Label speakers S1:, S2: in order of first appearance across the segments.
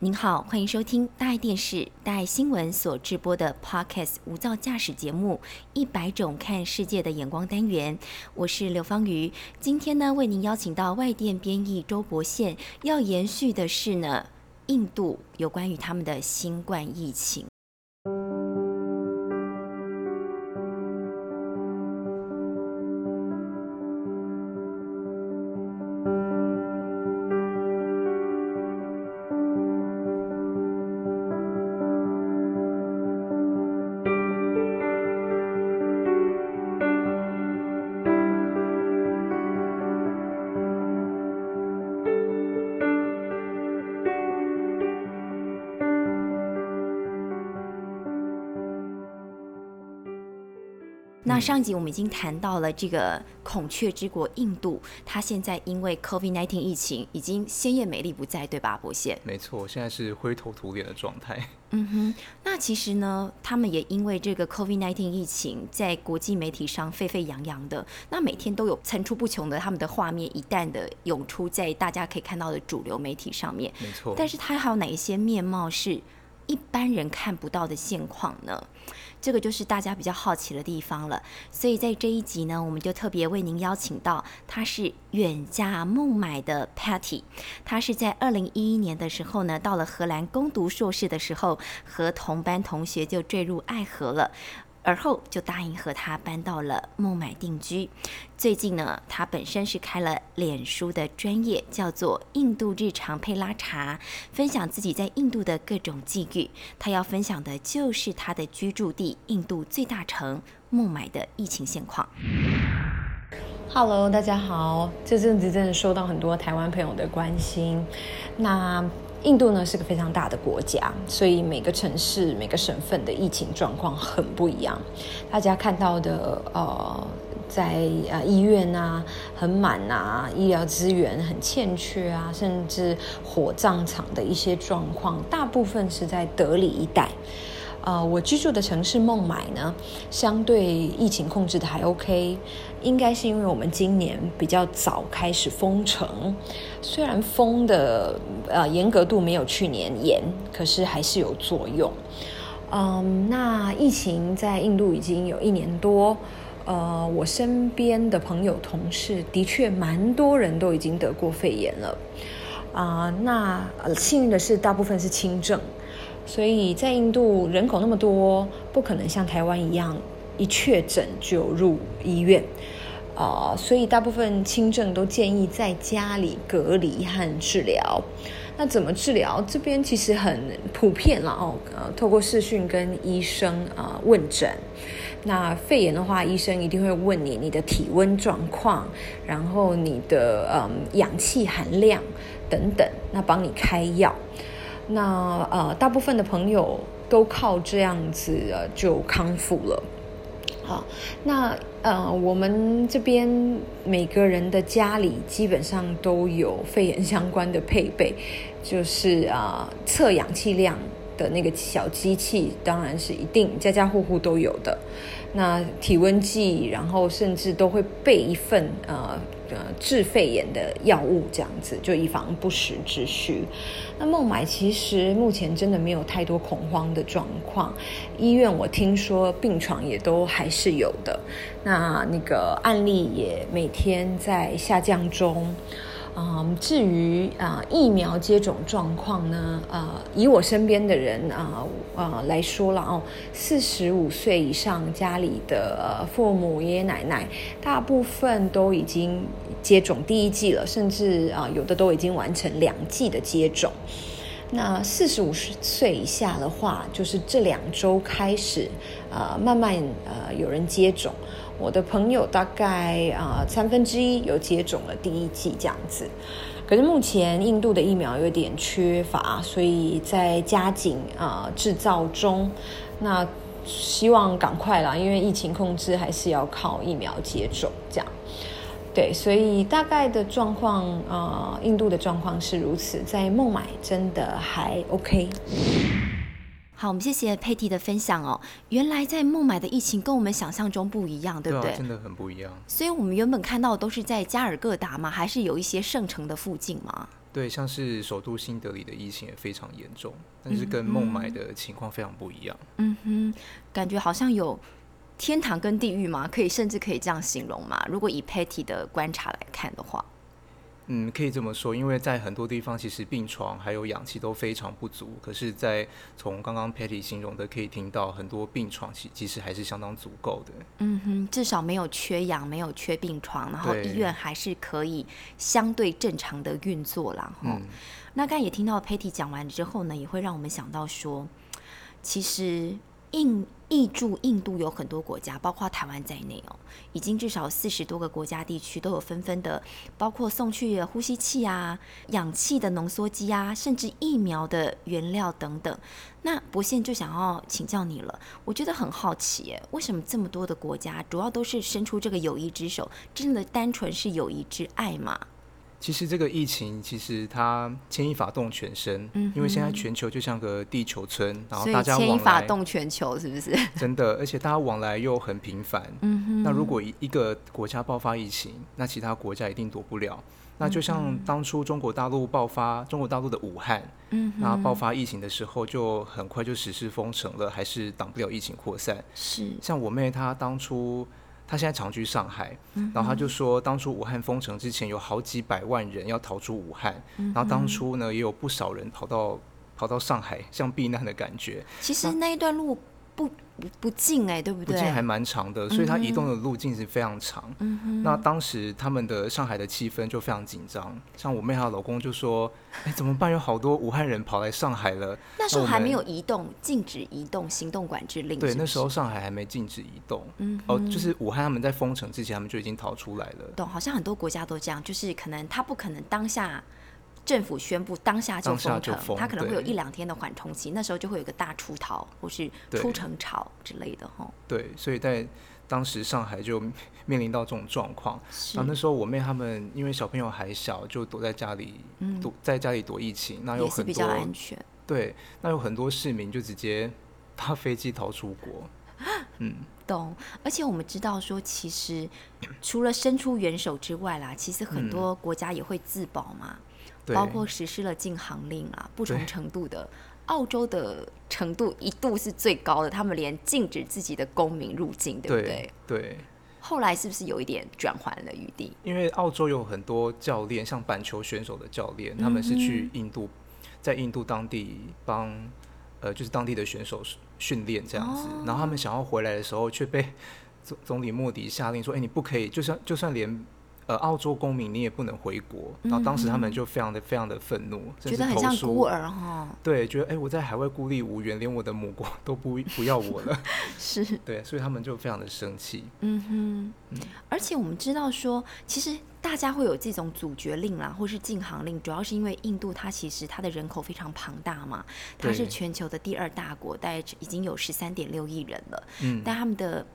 S1: 您好，欢迎收听大爱电视、大爱新闻所直播的 Podcast 无噪驾驶节目《一百种看世界的眼光》单元。我是刘芳瑜，今天呢为您邀请到外电编译周博宪，要延续的是呢印度有关于他们的新冠疫情。那上一集我们已经谈到了这个孔雀之国印度，它现在因为 COVID-19 疫情已经鲜艳美丽不在，对吧，博宪？
S2: 没错，现在是灰头土脸的状态。
S1: 嗯哼，那其实呢，他们也因为这个 COVID-19 疫情，在国际媒体上沸沸扬扬的，那每天都有层出不穷的他们的画面一旦的涌出在大家可以看到的主流媒体上面。
S2: 没错，
S1: 但是它还有哪一些面貌是一般人看不到的现况呢？这个就是大家比较好奇的地方了，所以在这一集呢，我们就特别为您邀请到，他是远嫁孟买的 Patty，他是在二零一一年的时候呢，到了荷兰攻读硕士的时候，和同班同学就坠入爱河了。而后就答应和他搬到了孟买定居。最近呢，他本身是开了脸书的专业，叫做“印度日常配拉茶”，分享自己在印度的各种际遇。他要分享的就是他的居住地——印度最大城孟买的疫情现况。
S3: Hello，大家好，这阵子真的收到很多台湾朋友的关心。那印度呢是个非常大的国家，所以每个城市、每个省份的疫情状况很不一样。大家看到的，呃，在呃医院啊很满啊，医疗资源很欠缺啊，甚至火葬场的一些状况，大部分是在德里一带。呃，我居住的城市孟买呢，相对疫情控制的还 OK，应该是因为我们今年比较早开始封城，虽然封的呃严格度没有去年严，可是还是有作用。嗯，那疫情在印度已经有一年多，呃，我身边的朋友同事的确蛮多人都已经得过肺炎了，啊，那幸运的是大部分是轻症。所以在印度人口那么多，不可能像台湾一样一确诊就入医院，啊，所以大部分轻症都建议在家里隔离和治疗。那怎么治疗？这边其实很普遍了哦，呃，透过视讯跟医生啊问诊。那肺炎的话，医生一定会问你你的体温状况，然后你的嗯氧气含量等等，那帮你开药。那呃，大部分的朋友都靠这样子呃就康复了。好，那呃，我们这边每个人的家里基本上都有肺炎相关的配备，就是啊测氧气量的那个小机器，当然是一定家家户户都有的。那体温计，然后甚至都会备一份呃。呃，治肺炎的药物这样子，就以防不时之需。那孟买其实目前真的没有太多恐慌的状况，医院我听说病床也都还是有的，那那个案例也每天在下降中。嗯，至于啊疫苗接种状况呢，呃，以我身边的人啊啊来说了哦，四十五岁以上家里的父母爷爷奶奶，大部分都已经接种第一剂了，甚至啊有的都已经完成两剂的接种。那四十五岁以下的话，就是这两周开始啊慢慢呃有人接种。我的朋友大概啊三分之一有接种了第一剂这样子，可是目前印度的疫苗有点缺乏，所以在加紧啊制造中。那希望赶快啦，因为疫情控制还是要靠疫苗接种这样。对，所以大概的状况啊，印度的状况是如此，在孟买真的还 OK。
S1: 好，我们谢谢佩蒂的分享哦。原来在孟买的疫情跟我们想象中不一样，对不对？
S2: 真的很不一样。
S1: 所以我们原本看到的都是在加尔各答嘛，还是有一些圣城的附近嘛？
S2: 对，像是首都新德里的疫情也非常严重，但是跟孟买的情况非常不一样。
S1: 嗯哼，感觉好像有天堂跟地狱嘛，可以甚至可以这样形容嘛。如果以 Patty 的观察来看的话。
S2: 嗯，可以这么说，因为在很多地方其实病床还有氧气都非常不足，可是，在从刚刚 Patty 形容的，可以听到很多病床其其实还是相当足够的。
S1: 嗯哼，至少没有缺氧，没有缺病床，然后医院还是可以相对正常的运作啦。哈，那刚才也听到 Patty 讲完之后呢，也会让我们想到说，其实。印印驻印度有很多国家，包括台湾在内哦，已经至少四十多个国家地区都有纷纷的，包括送去呼吸器啊、氧气的浓缩机啊，甚至疫苗的原料等等。那博宪就想要请教你了，我觉得很好奇，为什么这么多的国家，主要都是伸出这个友谊之手，真的单纯是友谊之爱吗？
S2: 其实这个疫情，其实它牵一发动全身，嗯，因为现在全球就像个地球村，然后大家
S1: 牵一发动全球，是不是？
S2: 真的，而且大家往来又很频繁，嗯哼。那如果一一个国家爆发疫情，那其他国家一定躲不了。那就像当初中国大陆爆发，中国大陆的武汉，嗯，那爆发疫情的时候，就很快就实施封城了，还是挡不了疫情扩散。
S1: 是，
S2: 像我妹她当初。他现在常居上海，然后他就说，当初武汉封城之前，有好几百万人要逃出武汉，然后当初呢，也有不少人跑到跑到上海，像避难的感觉。
S1: 其实那一段路。不不不近哎，对不对？
S2: 不近还蛮长的，所以它移动的路径是非常长。嗯那当时他们的上海的气氛就非常紧张，像我妹她老公就说：“哎，怎么办？有好多武汉人跑来上海了。”
S1: 那时候还没有移动禁止移动行动管制令。
S2: 对，那时候上海还没禁止移动。嗯。哦，就是武汉他们在封城之前，他们就已经逃出来了。
S1: 懂，好像很多国家都这样，就是可能他不可能当下。政府宣布当下就封城，它可能会有一两天的缓冲期，那时候就会有个大出逃或是出城潮之类的哈。
S2: 对，所以在当时上海就 面临到这种状况。然后那时候我妹他们因为小朋友还小，就躲在家里，躲在家里躲疫情。那有很
S1: 多安全。
S2: 对，那有很多市民就直接搭飞机逃出国。
S1: 嗯，懂。而且我们知道说，其实除了伸出援手之外啦，其实很多国家也会自保嘛。包括实施了禁航令啊，不同程度的，澳洲的程度一度是最高的，他们连禁止自己的公民入境，对不对？
S2: 对。
S1: 后来是不是有一点转换了余地？
S2: 因为澳洲有很多教练，像板球选手的教练，他们是去印度，在印度当地帮呃，就是当地的选手训练这样子，然后他们想要回来的时候，却被总总理莫迪下令说：“哎，你不可以，就算就算连。”呃，澳洲公民你也不能回国，然后当时他们就非常的非常的愤怒，
S1: 觉得很像孤儿哈。
S2: 对，觉得哎，我在海外孤立无援，连我的母国 都不不要我了。
S1: 是，
S2: 对，所以他们就非常的生气。
S1: 嗯哼，而且我们知道说，其实大家会有这种阻绝令啦，或是禁航令，主要是因为印度它其实它的人口非常庞大嘛，它是全球的第二大国，大概已经有十三点六亿人了。嗯，但他们的。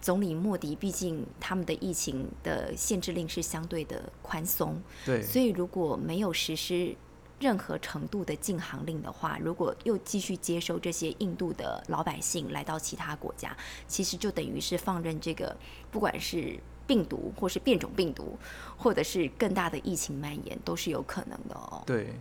S1: 总理莫迪毕竟他们的疫情的限制令是相对的宽松，
S2: 对，
S1: 所以如果没有实施任何程度的禁航令的话，如果又继续接收这些印度的老百姓来到其他国家，其实就等于是放任这个不管是病毒或是变种病毒，或者是更大的疫情蔓延，都是有可能的哦。
S2: 对。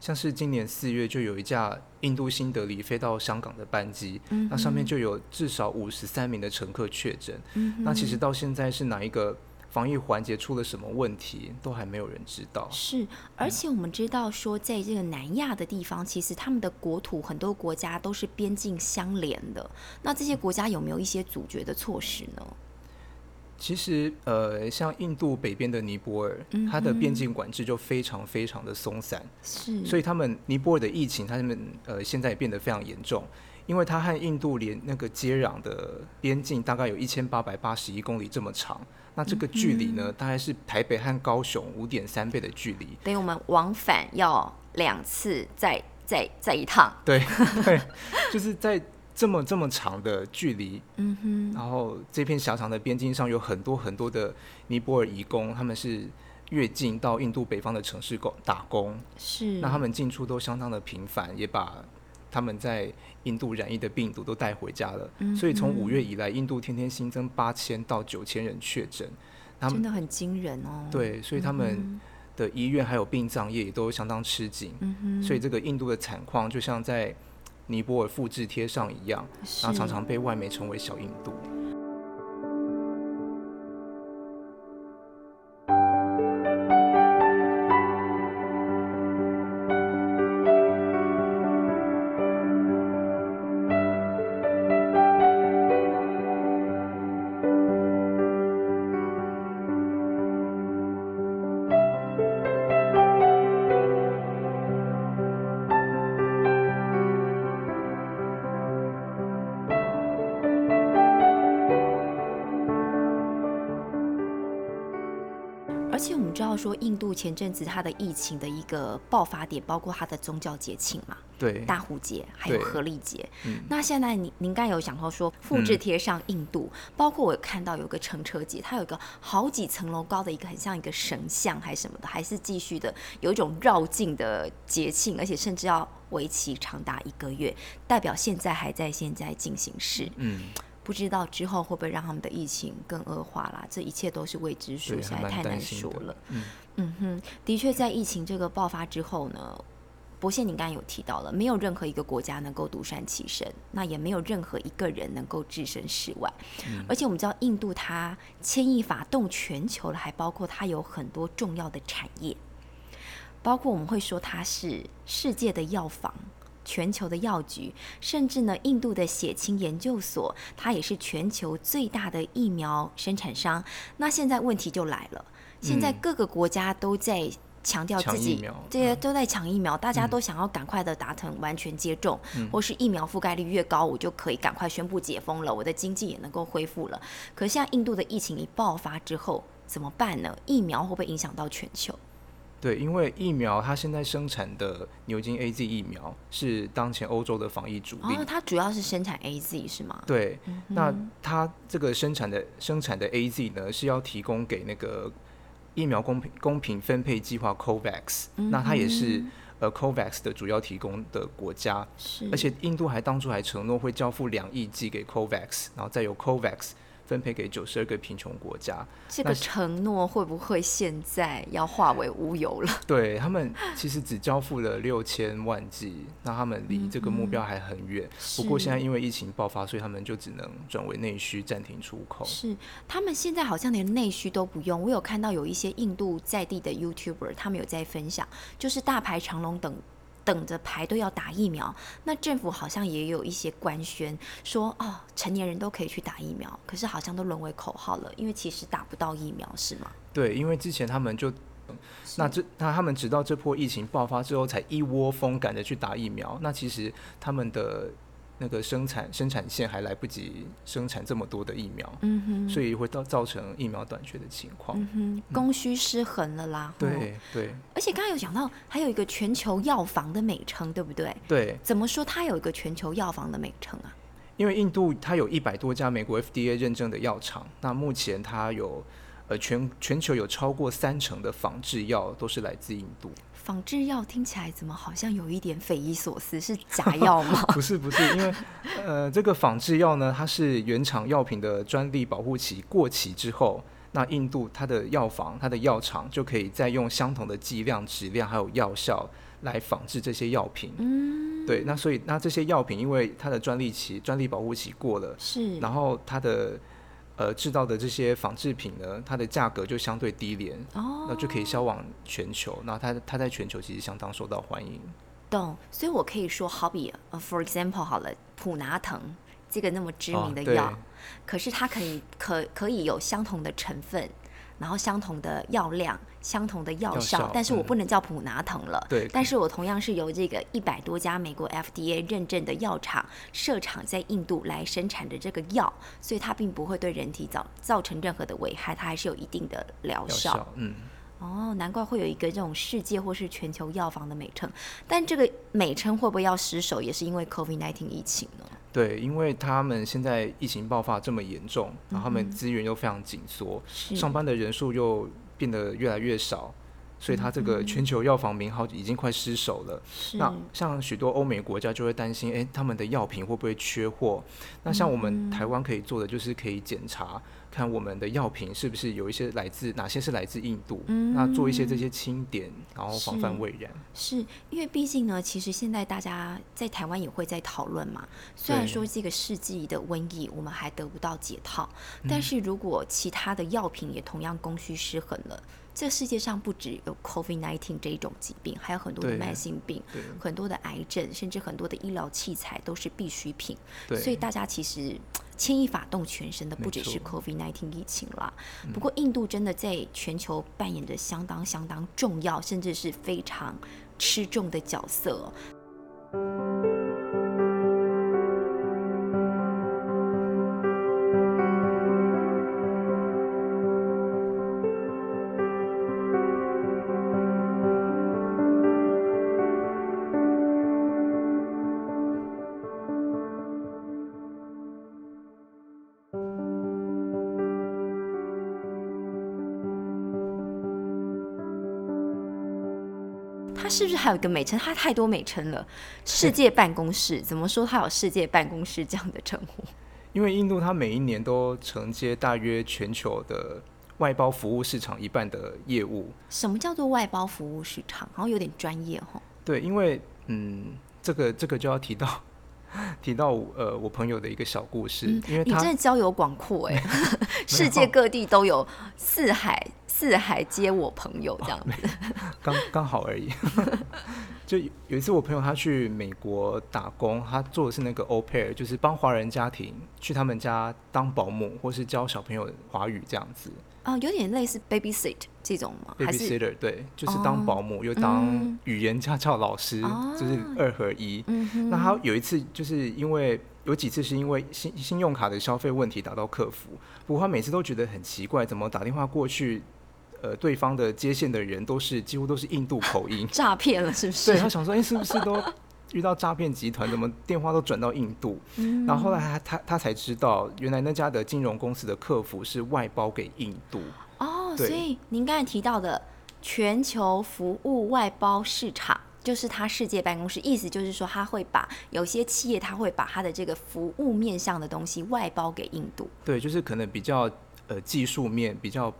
S2: 像是今年四月就有一架印度新德里飞到香港的班机，那上面就有至少五十三名的乘客确诊。那其实到现在是哪一个防疫环节出了什么问题，都还没有人知道。
S1: 是，而且我们知道说，在这个南亚的地方，其实他们的国土很多国家都是边境相连的。那这些国家有没有一些阻绝的措施呢？
S2: 其实，呃，像印度北边的尼泊尔，它的边境管制就非常非常的松散，
S1: 是，
S2: 所以他们尼泊尔的疫情，他们呃现在也变得非常严重，因为它和印度连那个接壤的边境大概有一千八百八十一公里这么长，那这个距离呢，大概是台北和高雄五点三倍的距离，
S1: 等于我们往返要两次再再再一趟，
S2: 对对，就是在。这么这么长的距离，嗯哼，然后这片狭长的边境上有很多很多的尼泊尔移工，他们是越境到印度北方的城市工打工，
S1: 是，
S2: 那他们进出都相当的频繁，也把他们在印度染疫的病毒都带回家了。所以从五月以来，印度天天新增八千到九千人确诊，他们
S1: 真的很惊人哦。
S2: 对，所以他们。的医院还有殡葬业也都相当吃紧，嗯所以这个印度的惨况就像在尼泊尔复制贴上一样，然后常常被外媒称为小印度。
S1: 说印度前阵子它的疫情的一个爆发点，包括它的宗教节庆嘛，
S2: 对，
S1: 大壶节还有合力节。那现在您您刚有讲到说复制贴上印度，包括我看到有个乘车节，它有一个好几层楼高的一个很像一个神像还是什么的，还是继续的有一种绕境的节庆，而且甚至要为期长达一个月，代表现在还在现在进行时。嗯。不知道之后会不会让他们的疫情更恶化啦？这一切都是未知数，实在太难说了。嗯嗯哼，的确，在疫情这个爆发之后呢，博宪，你刚刚有提到了，没有任何一个国家能够独善其身，那也没有任何一个人能够置身事外。而且我们知道，印度它牵一发动全球了，还包括它有很多重要的产业，包括我们会说它是世界的药房。全球的药局，甚至呢，印度的血清研究所，它也是全球最大的疫苗生产商。那现在问题就来了，现在各个国家都在强调自己，这些都在抢疫苗，大家都想要赶快的达成完全接种，或是疫苗覆盖率越高，我就可以赶快宣布解封了，我的经济也能够恢复了。可是现在印度的疫情一爆发之后，怎么办呢？疫苗会不会影响到全球？
S2: 对，因为疫苗它现在生产的牛津 A Z 疫苗是当前欧洲的防疫主力。
S1: 哦，它主要是生产 A Z 是吗？
S2: 对，那它这个生产的生产的 A Z 呢，是要提供给那个疫苗公平公平分配计划 COVAX，那它也是呃 COVAX 的主要提供的国家。
S1: 是，
S2: 而且印度还当初还承诺会交付两亿剂给 COVAX，然后再由 COVAX。分配给九十二个贫穷国家，
S1: 这个承诺会不会现在要化为乌有了？
S2: 对他们其实只交付了六千万剂，那他们离这个目标还很远。不过现在因为疫情爆发，所以他们就只能转为内需，暂停出口。
S1: 是他们现在好像连内需都不用。我有看到有一些印度在地的 YouTuber，他们有在分享，就是大排长龙等。等着排队要打疫苗，那政府好像也有一些官宣说，哦，成年人都可以去打疫苗，可是好像都沦为口号了，因为其实打不到疫苗，是吗？
S2: 对，因为之前他们就，那这那他们直到这波疫情爆发之后，才一窝蜂赶着去打疫苗，那其实他们的。那个生产生产线还来不及生产这么多的疫苗，嗯哼，所以会造造成疫苗短缺的情况，
S1: 嗯哼，供需失衡了啦。
S2: 对对。
S1: 而且刚刚有讲到，还有一个全球药房的美称，对不对？
S2: 对。
S1: 怎么说它有一个全球药房的美称啊？
S2: 因为印度它有一百多家美国 FDA 认证的药厂，那目前它有呃全全球有超过三成的仿制药都是来自印度。
S1: 仿制药听起来怎么好像有一点匪夷所思？是假药吗？
S2: 不 是不是，因为呃，这个仿制药呢，它是原厂药品的专利保护期过期之后，那印度它的药房、它的药厂就可以再用相同的剂量、质量还有药效来仿制这些药品。嗯，对，那所以那这些药品因为它的专利期、专利保护期过了，
S1: 是，
S2: 然后它的。呃，制造的这些仿制品呢，它的价格就相对低廉，哦，那就可以销往全球。那它它在全球其实相当受到欢迎。
S1: 懂，所以我可以说，好比呃，for example，好了，普拿疼这个那么知名的药，可是它可以可可以有相同的成分。然后相同的药量、相同的药效，但是我不能叫普拿疼了。
S2: 对。
S1: 但是我同样是由这个一百多家美国 FDA 认证的药厂设厂在印度来生产的这个药，所以它并不会对人体造造成任何的危害，它还是有一定的疗效。嗯。哦，难怪会有一个这种世界或是全球药房的美称，但这个美称会不会要失守，也是因为 COVID-19 疫情呢？
S2: 对，因为他们现在疫情爆发这么严重，然后他们资源又非常紧缩，上班的人数又变得越来越少，所以他这个全球药房名号已经快失守了。那像许多欧美国家就会担心，哎，他们的药品会不会缺货？那像我们台湾可以做的就是可以检查看我们的药品是不是有一些来自哪些是来自印度，那做一些这些清点，然后防范未然。
S1: 是因为毕竟呢，其实现在大家在台湾也会在讨论嘛。虽然说这个世纪的瘟疫我们还得不到解套，但是如果其他的药品也同样供需失衡了。这世界上不只有 COVID-19 这一种疾病，还有很多的慢性病，很多的癌症，甚至很多的医疗器材都是必需品。所以大家其实牵一发动全身的，不只是 COVID-19 疫情啦。不过印度真的在全球扮演着相当相当重要，甚至是非常吃重的角色。是不是还有一个美称？它太多美称了。世界办公室怎么说？它有世界办公室这样的称呼？
S2: 因为印度它每一年都承接大约全球的外包服务市场一半的业务。
S1: 什么叫做外包服务市场？好像有点专业哦。
S2: 对，因为嗯，这个这个就要提到 提到呃我朋友的一个小故事。因为
S1: 你真的交友广阔 哎，世界各地都有四海。四海皆我朋友这样子，
S2: 刚刚好而已。就有一次，我朋友他去美国打工，他做的是那个 au pair，就是帮华人家庭去他们家当保姆，或是教小朋友华语这样子。
S1: 啊，有点类似 baby sit 这种吗
S2: ？baby sitter 对，就是当保姆又当语言家教老师，就是二合一。那他有一次就是因为有几次是因为信信用卡的消费问题打到客服，不过他每次都觉得很奇怪，怎么打电话过去？呃，对方的接线的人都是几乎都是印度口音，
S1: 诈骗了是不是？
S2: 对他想说，哎，是不是都遇到诈骗集团？怎么电话都转到印度？然后后来他他他才知道，原来那家的金融公司的客服是外包给印度。
S1: 哦，所以您刚才提到的全球服务外包市场，就是他世界办公室，意思就是说他会把有些企业他会把他的这个服务面向的东西外包给印度。
S2: 对，就是可能比较呃技术面比较。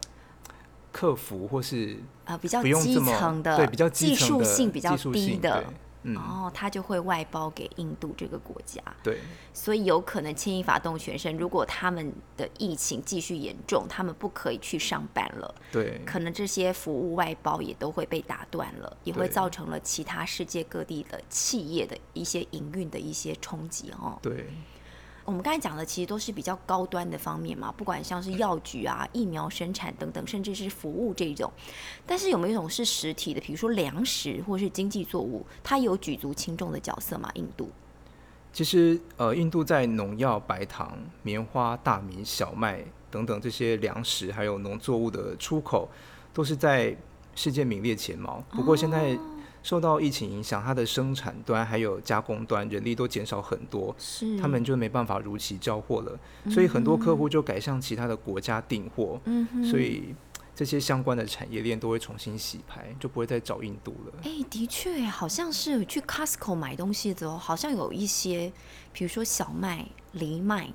S2: 客服或是
S1: 呃比较基层的，
S2: 对比较
S1: 技术性
S2: 比
S1: 较低的，
S2: 然
S1: 后他就会外包给印度这个国家。
S2: 对，
S1: 所以有可能牵一发动全身。如果他们的疫情继续严重，他们不可以去上班了，
S2: 对，
S1: 可能这些服务外包也都会被打断了，也会造成了其他世界各地的企业的一些营运的一些冲击哦。
S2: 对。
S1: 我们刚才讲的其实都是比较高端的方面嘛，不管像是药局啊、疫苗生产等等，甚至是服务这种。但是有没有一种是实体的，比如说粮食或是经济作物，它有举足轻重的角色吗？印度？
S2: 其实，呃，印度在农药、白糖、棉花、大米、小麦等等这些粮食还有农作物的出口，都是在世界名列前茅。不过现在。受到疫情影响，它的生产端还有加工端人力都减少很多，
S1: 是
S2: 他们就没办法如期交货了，所以很多客户就改向其他的国家订货，
S1: 嗯
S2: 所以这些相关的产业链都会重新洗牌，就不会再找印度了。
S1: 哎，的确，好像是去 Costco 买东西的时候，好像有一些，比如说小麦、藜麦。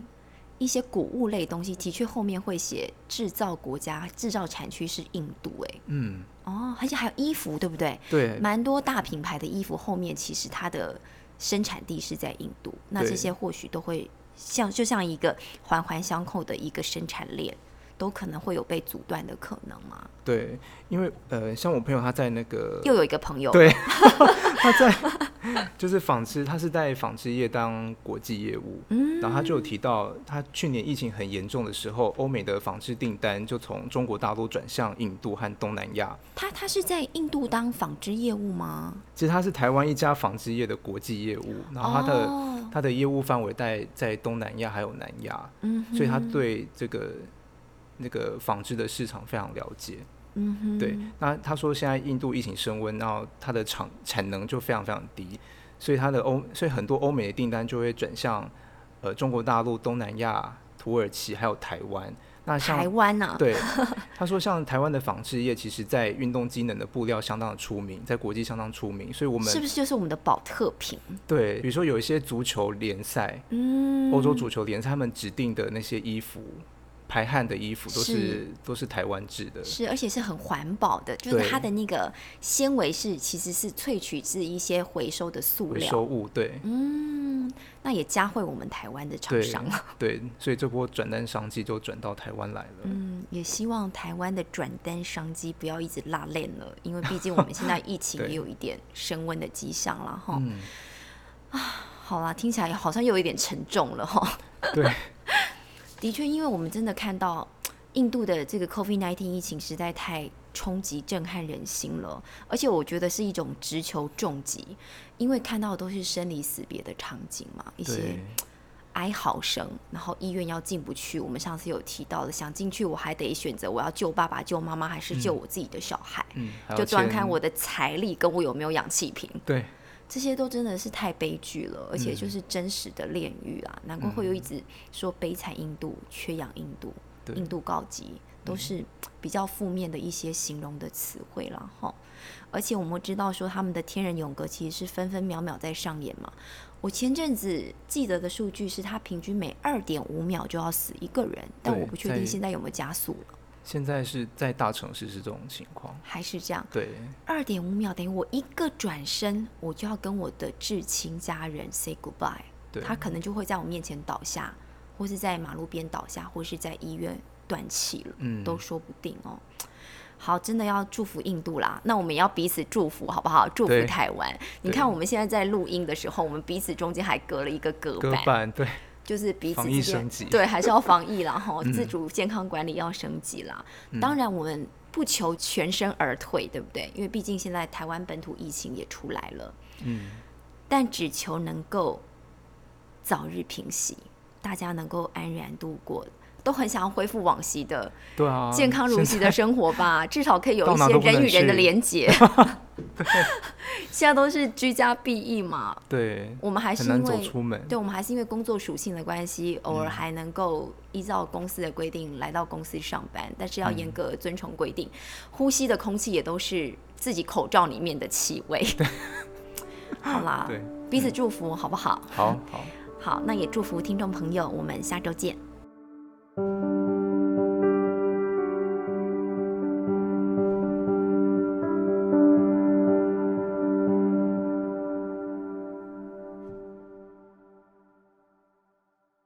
S1: 一些谷物类东西的确后面会写制造国家、制造产区是印度，哎，
S2: 嗯，
S1: 哦，而且还有衣服，对不对？
S2: 对，
S1: 蛮多大品牌的衣服后面其实它的生产地是在印度，那这些或许都会像就像一个环环相扣的一个生产链。都可能会有被阻断的可能吗？
S2: 对，因为呃，像我朋友他在那个
S1: 又有一个朋友，
S2: 对，他在 就是纺织，他是在纺织业当国际业务，
S1: 嗯，
S2: 然后他就有提到，他去年疫情很严重的时候，欧美的纺织订单就从中国大陆转向印度和东南亚。
S1: 他他是在印度当纺织业务吗？
S2: 其实他是台湾一家纺织业的国际业务，然后他的他的业务范围在在东南亚还有南亚，
S1: 嗯，
S2: 所以他对这个。那个纺织的市场非常了解，
S1: 嗯哼，
S2: 对。那他说现在印度疫情升温，然后它的产产能就非常非常低，所以它的欧，所以很多欧美的订单就会转向呃中国大陆、东南亚、土耳其还有台湾。那像
S1: 台湾呢？
S2: 对，他说像台湾的纺织业，其实在运动机能的布料相当的出名，在国际相当出名，所以我们
S1: 是不是就是我们的保特瓶？
S2: 对，比如说有一些足球联赛，
S1: 嗯，
S2: 欧洲足球联赛他们指定的那些衣服。排汗的衣服都
S1: 是
S2: 是都是台湾制的，
S1: 是，而且是很环保的，就是它的那个纤维是其实是萃取自一些回收的塑
S2: 回
S1: 料，
S2: 收物，对
S1: 嗯，那也加惠我们台湾的厂
S2: 对
S1: 商。
S2: 对，所以这波转单商机就转到台湾来了。
S1: 嗯，也希望台湾的转单商机不要一直拉链了，因为毕竟我们现在疫情 也有一点升温的迹象了哈。
S2: 嗯，
S1: 好啦，听起来好像又有一点沉重了哈。
S2: 对，
S1: 的确，因为我们真的看到印度的这个 COVID-19 疫情实在太冲击、震撼人心了，而且我觉得是一种直球重击，因为看到的都是生离死别的场景嘛，一些，哀嚎声，然后医院要进不去。我们上次有提到的，想进去我还得选择我要救爸爸、救妈妈，还是救我自己的小孩，就端
S2: 签
S1: 看我的财力跟我有没有氧气瓶。
S2: 对，
S1: 这些都真的是太悲剧了，而且
S2: 嗯
S1: 就是真实的炼狱啊！难怪会有一直说悲惨印度、缺氧印度、印度告急，都是比较负面的一些形容的词汇了哈。而且我们知道说他们的天人永隔其实是分分秒秒在上演嘛。我前阵子记得的数据是，他平均每二点五秒就要死一个人，但我不确定现在有没有加速了，
S2: 现在是在大城市是这种情况，
S1: 还是这样？
S2: 对，
S1: 二点五秒等于我一个转身，我就要跟我的至亲家人 say goodbye。
S2: 对，
S1: 他可能就会在我面前倒下，或是在马路边倒下，或是在医院断气了，
S2: 嗯
S1: 都说不定哦。好，真的要祝福印度啦。那我们也要彼此祝福，好不好？祝福台湾。你看，我们现在在录音的时候，我们彼此中间还隔了一个隔板，
S2: 隔板，对，
S1: 就是彼此对，还是要防疫啦，哈，
S2: 嗯
S1: 自主健康管理要升级啦。当然，我们不求全身而退，对不对？因为毕竟现在台湾本土疫情也出来了，
S2: 嗯，
S1: 但只求能够早日平息，大家能够安然度过。都很想要恢复往昔的
S2: 对啊，
S1: 健康如昔的生活吧，至少可以有一些人与人的连结。现在都是居家避疫嘛，
S2: 对，
S1: 我们还是因为
S2: 出门，
S1: 对，我们还是因为工作属性的关系，偶
S2: 嗯
S1: 尔还能够依照公司的规定来到公司上班，但是要
S2: 嗯
S1: 严格遵从规定，呼吸的空气也都是自己口罩里面的气味。好啦，
S2: 对，
S1: 彼此祝福好不好？
S2: 好好。
S1: 好，那也祝福听众朋友，我们下周见。